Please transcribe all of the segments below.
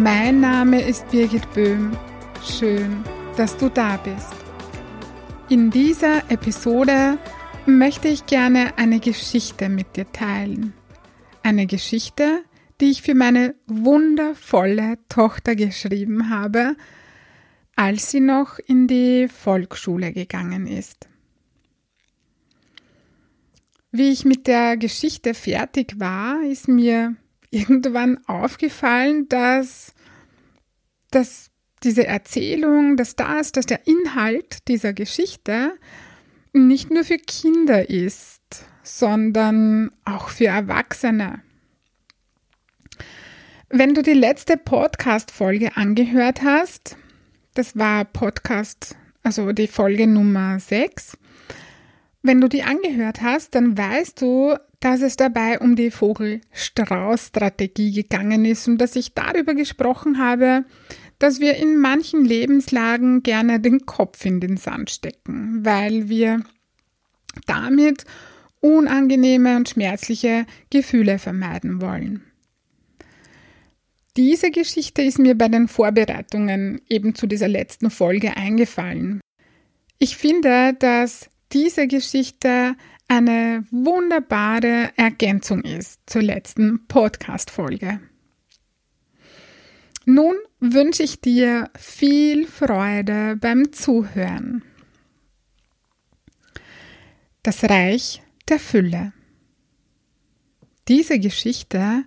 Mein Name ist Birgit Böhm. Schön, dass du da bist. In dieser Episode möchte ich gerne eine Geschichte mit dir teilen. Eine Geschichte, die ich für meine wundervolle Tochter geschrieben habe, als sie noch in die Volksschule gegangen ist. Wie ich mit der Geschichte fertig war, ist mir irgendwann aufgefallen, dass, dass diese Erzählung, dass das, dass der Inhalt dieser Geschichte nicht nur für Kinder ist, sondern auch für Erwachsene. Wenn du die letzte Podcast-Folge angehört hast, das war Podcast, also die Folge Nummer 6, wenn du die angehört hast, dann weißt du, dass es dabei um die Vogel-Strauß-Strategie gegangen ist und dass ich darüber gesprochen habe, dass wir in manchen Lebenslagen gerne den Kopf in den Sand stecken, weil wir damit unangenehme und schmerzliche Gefühle vermeiden wollen. Diese Geschichte ist mir bei den Vorbereitungen eben zu dieser letzten Folge eingefallen. Ich finde, dass diese Geschichte eine wunderbare Ergänzung ist zur letzten Podcast-Folge. Nun wünsche ich dir viel Freude beim Zuhören. Das Reich der Fülle. Diese Geschichte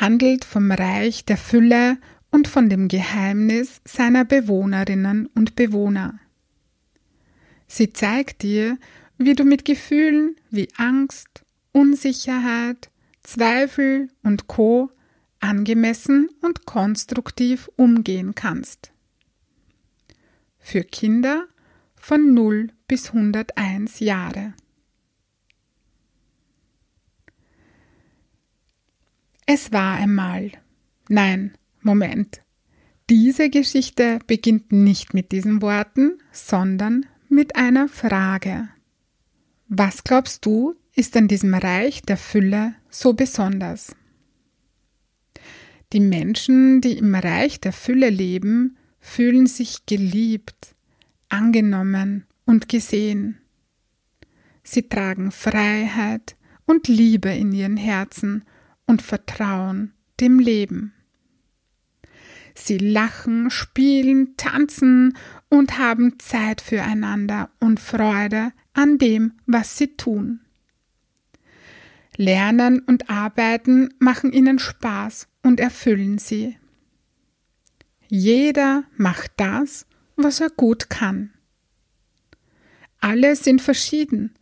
handelt vom Reich der Fülle und von dem Geheimnis seiner Bewohnerinnen und Bewohner. Sie zeigt dir, wie du mit Gefühlen wie Angst, Unsicherheit, Zweifel und Co angemessen und konstruktiv umgehen kannst. Für Kinder von 0 bis 101 Jahre. Es war einmal. Nein, Moment. Diese Geschichte beginnt nicht mit diesen Worten, sondern mit einer Frage. Was glaubst du, ist an diesem Reich der Fülle so besonders? Die Menschen, die im Reich der Fülle leben, fühlen sich geliebt, angenommen und gesehen. Sie tragen Freiheit und Liebe in ihren Herzen und vertrauen dem Leben. Sie lachen, spielen, tanzen und haben Zeit füreinander und Freude an dem, was sie tun. Lernen und Arbeiten machen ihnen Spaß und erfüllen sie. Jeder macht das, was er gut kann. Alle sind verschieden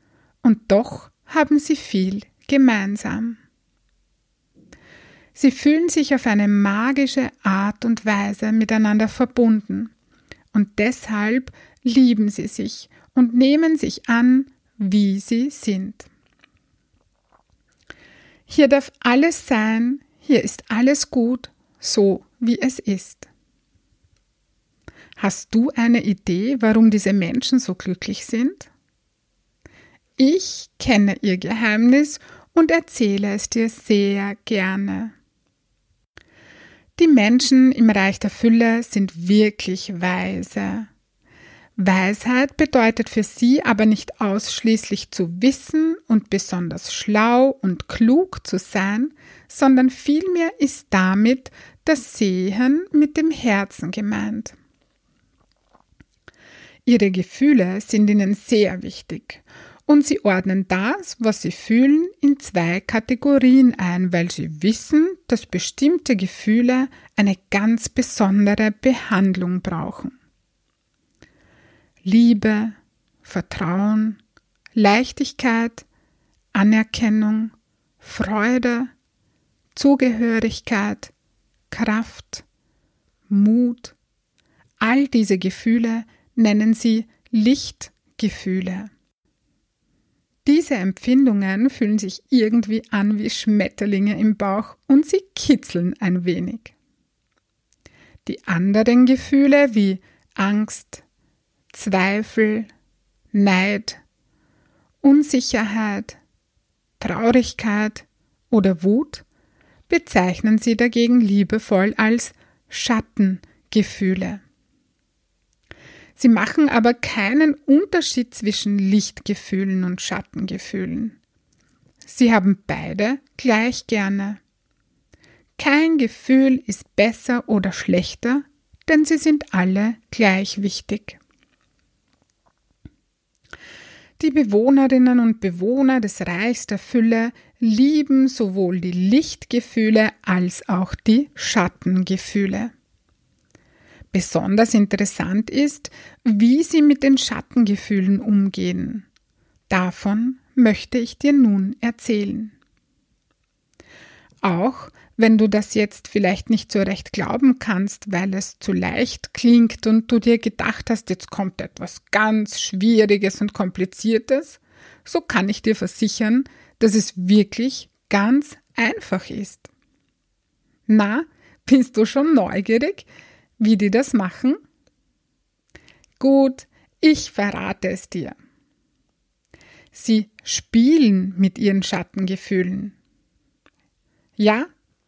und doch haben sie viel gemeinsam. Sie fühlen sich auf eine magische Art und Weise miteinander verbunden und deshalb lieben sie sich und nehmen sich an, wie sie sind. Hier darf alles sein, hier ist alles gut, so wie es ist. Hast du eine Idee, warum diese Menschen so glücklich sind? Ich kenne ihr Geheimnis und erzähle es dir sehr gerne. Die Menschen im Reich der Fülle sind wirklich weise. Weisheit bedeutet für sie aber nicht ausschließlich zu wissen und besonders schlau und klug zu sein, sondern vielmehr ist damit das Sehen mit dem Herzen gemeint. Ihre Gefühle sind ihnen sehr wichtig und sie ordnen das, was sie fühlen, in zwei Kategorien ein, weil sie wissen, dass bestimmte Gefühle eine ganz besondere Behandlung brauchen. Liebe, Vertrauen, Leichtigkeit, Anerkennung, Freude, Zugehörigkeit, Kraft, Mut. All diese Gefühle nennen sie Lichtgefühle. Diese Empfindungen fühlen sich irgendwie an wie Schmetterlinge im Bauch und sie kitzeln ein wenig. Die anderen Gefühle wie Angst, Zweifel, Neid, Unsicherheit, Traurigkeit oder Wut bezeichnen sie dagegen liebevoll als Schattengefühle. Sie machen aber keinen Unterschied zwischen Lichtgefühlen und Schattengefühlen. Sie haben beide gleich gerne. Kein Gefühl ist besser oder schlechter, denn sie sind alle gleich wichtig. Die Bewohnerinnen und Bewohner des Reichs der Fülle lieben sowohl die Lichtgefühle als auch die Schattengefühle. Besonders interessant ist, wie sie mit den Schattengefühlen umgehen. Davon möchte ich dir nun erzählen. Auch wenn du das jetzt vielleicht nicht so recht glauben kannst, weil es zu leicht klingt und du dir gedacht hast, jetzt kommt etwas ganz Schwieriges und Kompliziertes, so kann ich dir versichern, dass es wirklich ganz einfach ist. Na, bist du schon neugierig, wie die das machen? Gut, ich verrate es dir. Sie spielen mit ihren Schattengefühlen. Ja,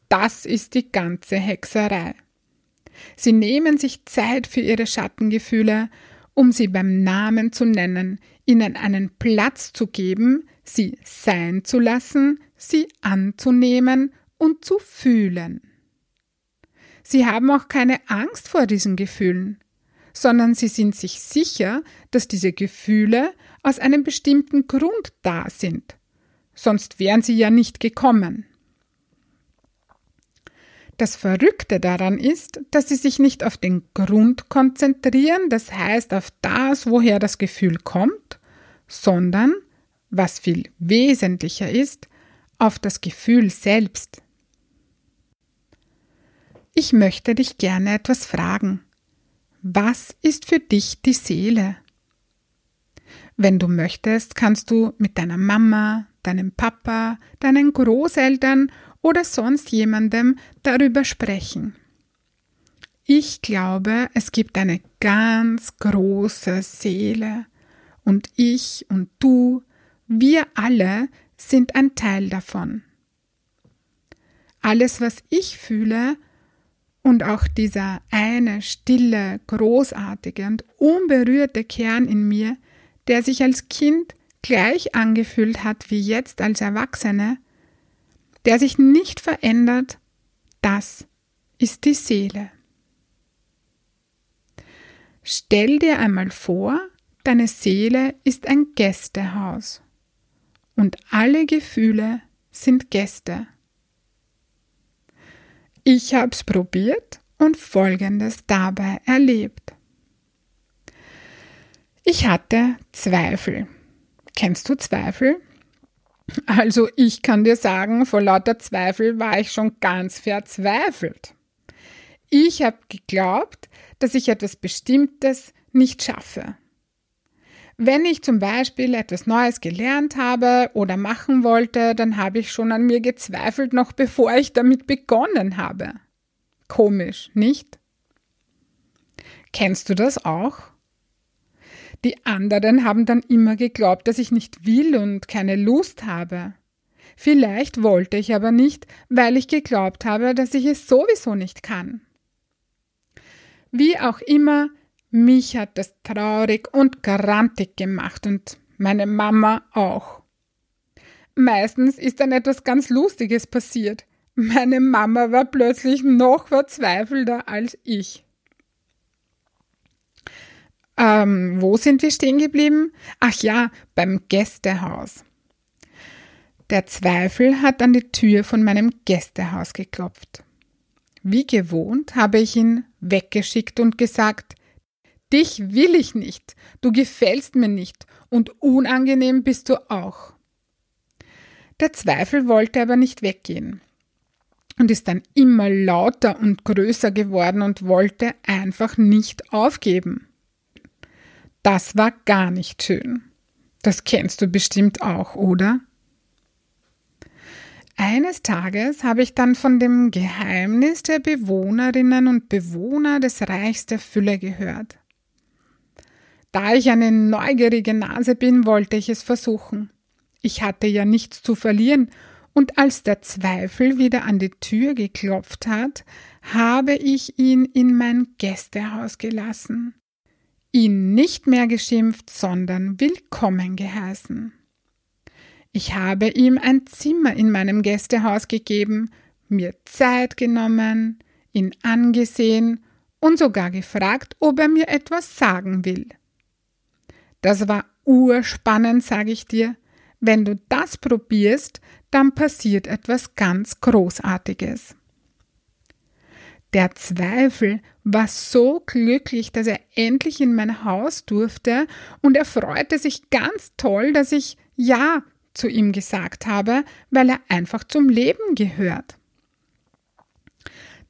das ist die ganze Hexerei. Sie nehmen sich Zeit für ihre Schattengefühle, um sie beim Namen zu nennen, ihnen einen Platz zu geben, sie sein zu lassen, sie anzunehmen und zu fühlen. Sie haben auch keine Angst vor diesen Gefühlen, sondern sie sind sich sicher, dass diese Gefühle aus einem bestimmten Grund da sind. Sonst wären sie ja nicht gekommen. Das Verrückte daran ist, dass sie sich nicht auf den Grund konzentrieren, das heißt auf das, woher das Gefühl kommt, sondern, was viel wesentlicher ist, auf das Gefühl selbst. Ich möchte dich gerne etwas fragen. Was ist für dich die Seele? Wenn du möchtest, kannst du mit deiner Mama, deinem Papa, deinen Großeltern oder sonst jemandem darüber sprechen. Ich glaube, es gibt eine ganz große Seele und ich und du, wir alle sind ein Teil davon. Alles, was ich fühle, und auch dieser eine stille, großartige und unberührte Kern in mir, der sich als Kind gleich angefühlt hat wie jetzt als Erwachsene, der sich nicht verändert, das ist die Seele. Stell dir einmal vor, deine Seele ist ein Gästehaus und alle Gefühle sind Gäste. Ich hab's probiert und Folgendes dabei erlebt. Ich hatte Zweifel. Kennst du Zweifel? Also ich kann dir sagen, vor lauter Zweifel war ich schon ganz verzweifelt. Ich habe geglaubt, dass ich etwas Bestimmtes nicht schaffe. Wenn ich zum Beispiel etwas Neues gelernt habe oder machen wollte, dann habe ich schon an mir gezweifelt, noch bevor ich damit begonnen habe. Komisch, nicht? Kennst du das auch? Die anderen haben dann immer geglaubt, dass ich nicht will und keine Lust habe. Vielleicht wollte ich aber nicht, weil ich geglaubt habe, dass ich es sowieso nicht kann. Wie auch immer, mich hat das traurig und grantig gemacht und meine Mama auch. Meistens ist dann etwas ganz Lustiges passiert. Meine Mama war plötzlich noch verzweifelter als ich. Ähm, wo sind wir stehen geblieben? Ach ja, beim Gästehaus. Der Zweifel hat an die Tür von meinem Gästehaus geklopft. Wie gewohnt habe ich ihn weggeschickt und gesagt, Dich will ich nicht, du gefällst mir nicht und unangenehm bist du auch. Der Zweifel wollte aber nicht weggehen. und ist dann immer lauter und größer geworden und wollte einfach nicht aufgeben. Das war gar nicht schön. Das kennst du bestimmt auch, oder? Eines Tages habe ich dann von dem Geheimnis der Bewohnerinnen und Bewohner des Reichs der Fülle gehört. Da ich eine neugierige Nase bin, wollte ich es versuchen. Ich hatte ja nichts zu verlieren, und als der Zweifel wieder an die Tür geklopft hat, habe ich ihn in mein Gästehaus gelassen, ihn nicht mehr geschimpft, sondern willkommen geheißen. Ich habe ihm ein Zimmer in meinem Gästehaus gegeben, mir Zeit genommen, ihn angesehen und sogar gefragt, ob er mir etwas sagen will. Das war urspannend, sage ich dir. Wenn du das probierst, dann passiert etwas ganz Großartiges. Der Zweifel war so glücklich, dass er endlich in mein Haus durfte, und er freute sich ganz toll, dass ich Ja zu ihm gesagt habe, weil er einfach zum Leben gehört.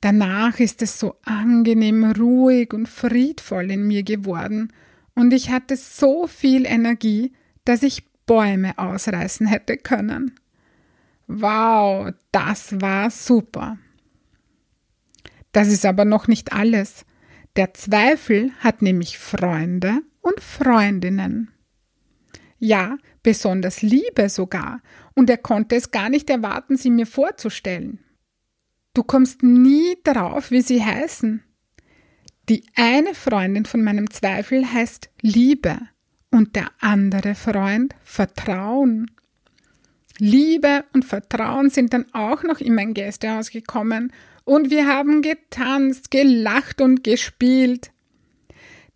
Danach ist es so angenehm ruhig und friedvoll in mir geworden, und ich hatte so viel Energie, dass ich Bäume ausreißen hätte können. Wow, das war super. Das ist aber noch nicht alles. Der Zweifel hat nämlich Freunde und Freundinnen. Ja, besonders Liebe sogar, und er konnte es gar nicht erwarten, sie mir vorzustellen. Du kommst nie drauf, wie sie heißen. Die eine Freundin von meinem Zweifel heißt Liebe und der andere Freund Vertrauen. Liebe und Vertrauen sind dann auch noch in mein Gästehaus gekommen und wir haben getanzt, gelacht und gespielt.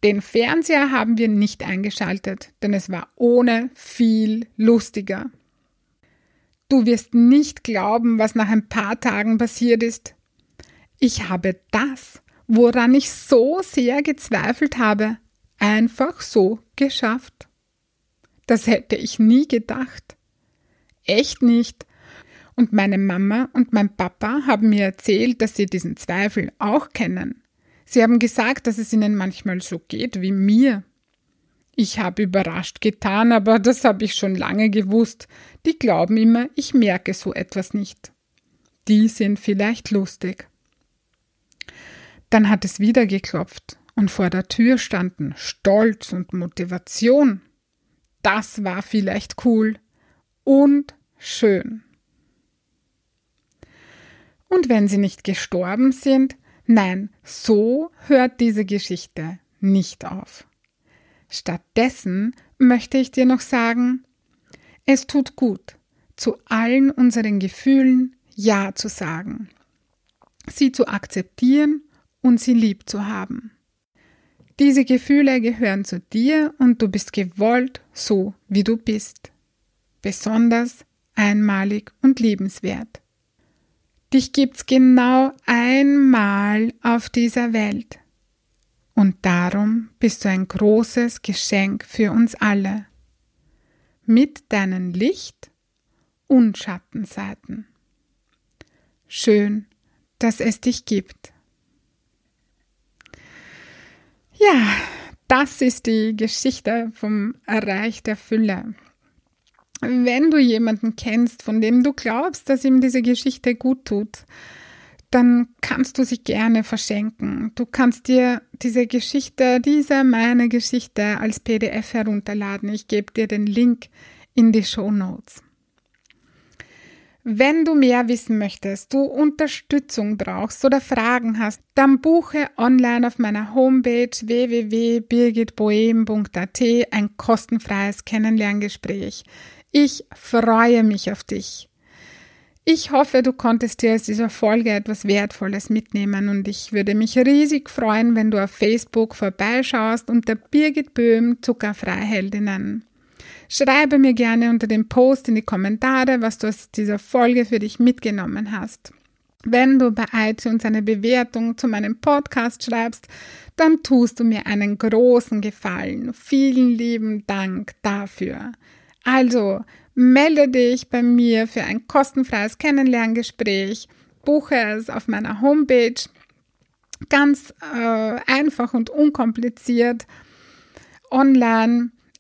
Den Fernseher haben wir nicht eingeschaltet, denn es war ohne viel lustiger. Du wirst nicht glauben, was nach ein paar Tagen passiert ist. Ich habe das, woran ich so sehr gezweifelt habe, einfach so geschafft. Das hätte ich nie gedacht. Echt nicht. Und meine Mama und mein Papa haben mir erzählt, dass sie diesen Zweifel auch kennen. Sie haben gesagt, dass es ihnen manchmal so geht wie mir. Ich habe überrascht getan, aber das habe ich schon lange gewusst. Die glauben immer, ich merke so etwas nicht. Die sind vielleicht lustig. Dann hat es wieder geklopft und vor der Tür standen Stolz und Motivation. Das war vielleicht cool und schön. Und wenn sie nicht gestorben sind, nein, so hört diese Geschichte nicht auf. Stattdessen möchte ich dir noch sagen, es tut gut, zu allen unseren Gefühlen Ja zu sagen, sie zu akzeptieren und sie lieb zu haben. Diese Gefühle gehören zu dir und du bist gewollt, so wie du bist. Besonders, einmalig und liebenswert. Dich gibt's genau einmal auf dieser Welt. Und darum bist du ein großes Geschenk für uns alle. Mit deinen Licht- und Schattenseiten. Schön, dass es dich gibt. Ja, das ist die Geschichte vom Reich der Fülle. Wenn du jemanden kennst, von dem du glaubst, dass ihm diese Geschichte gut tut, dann kannst du sie gerne verschenken. Du kannst dir diese Geschichte, diese meine Geschichte als PDF herunterladen. Ich gebe dir den Link in die Show Notes. Wenn du mehr wissen möchtest, du Unterstützung brauchst oder Fragen hast, dann buche online auf meiner Homepage www.birgitboem.at ein kostenfreies Kennenlerngespräch. Ich freue mich auf dich. Ich hoffe, du konntest dir aus dieser Folge etwas Wertvolles mitnehmen und ich würde mich riesig freuen, wenn du auf Facebook vorbeischaust unter Birgit Böhm Zuckerfreiheldinnen. Schreibe mir gerne unter dem Post in die Kommentare, was du aus dieser Folge für dich mitgenommen hast. Wenn du bei iTunes eine Bewertung zu meinem Podcast schreibst, dann tust du mir einen großen Gefallen. Vielen lieben Dank dafür. Also, melde dich bei mir für ein kostenfreies Kennenlerngespräch buche es auf meiner Homepage. Ganz äh, einfach und unkompliziert online.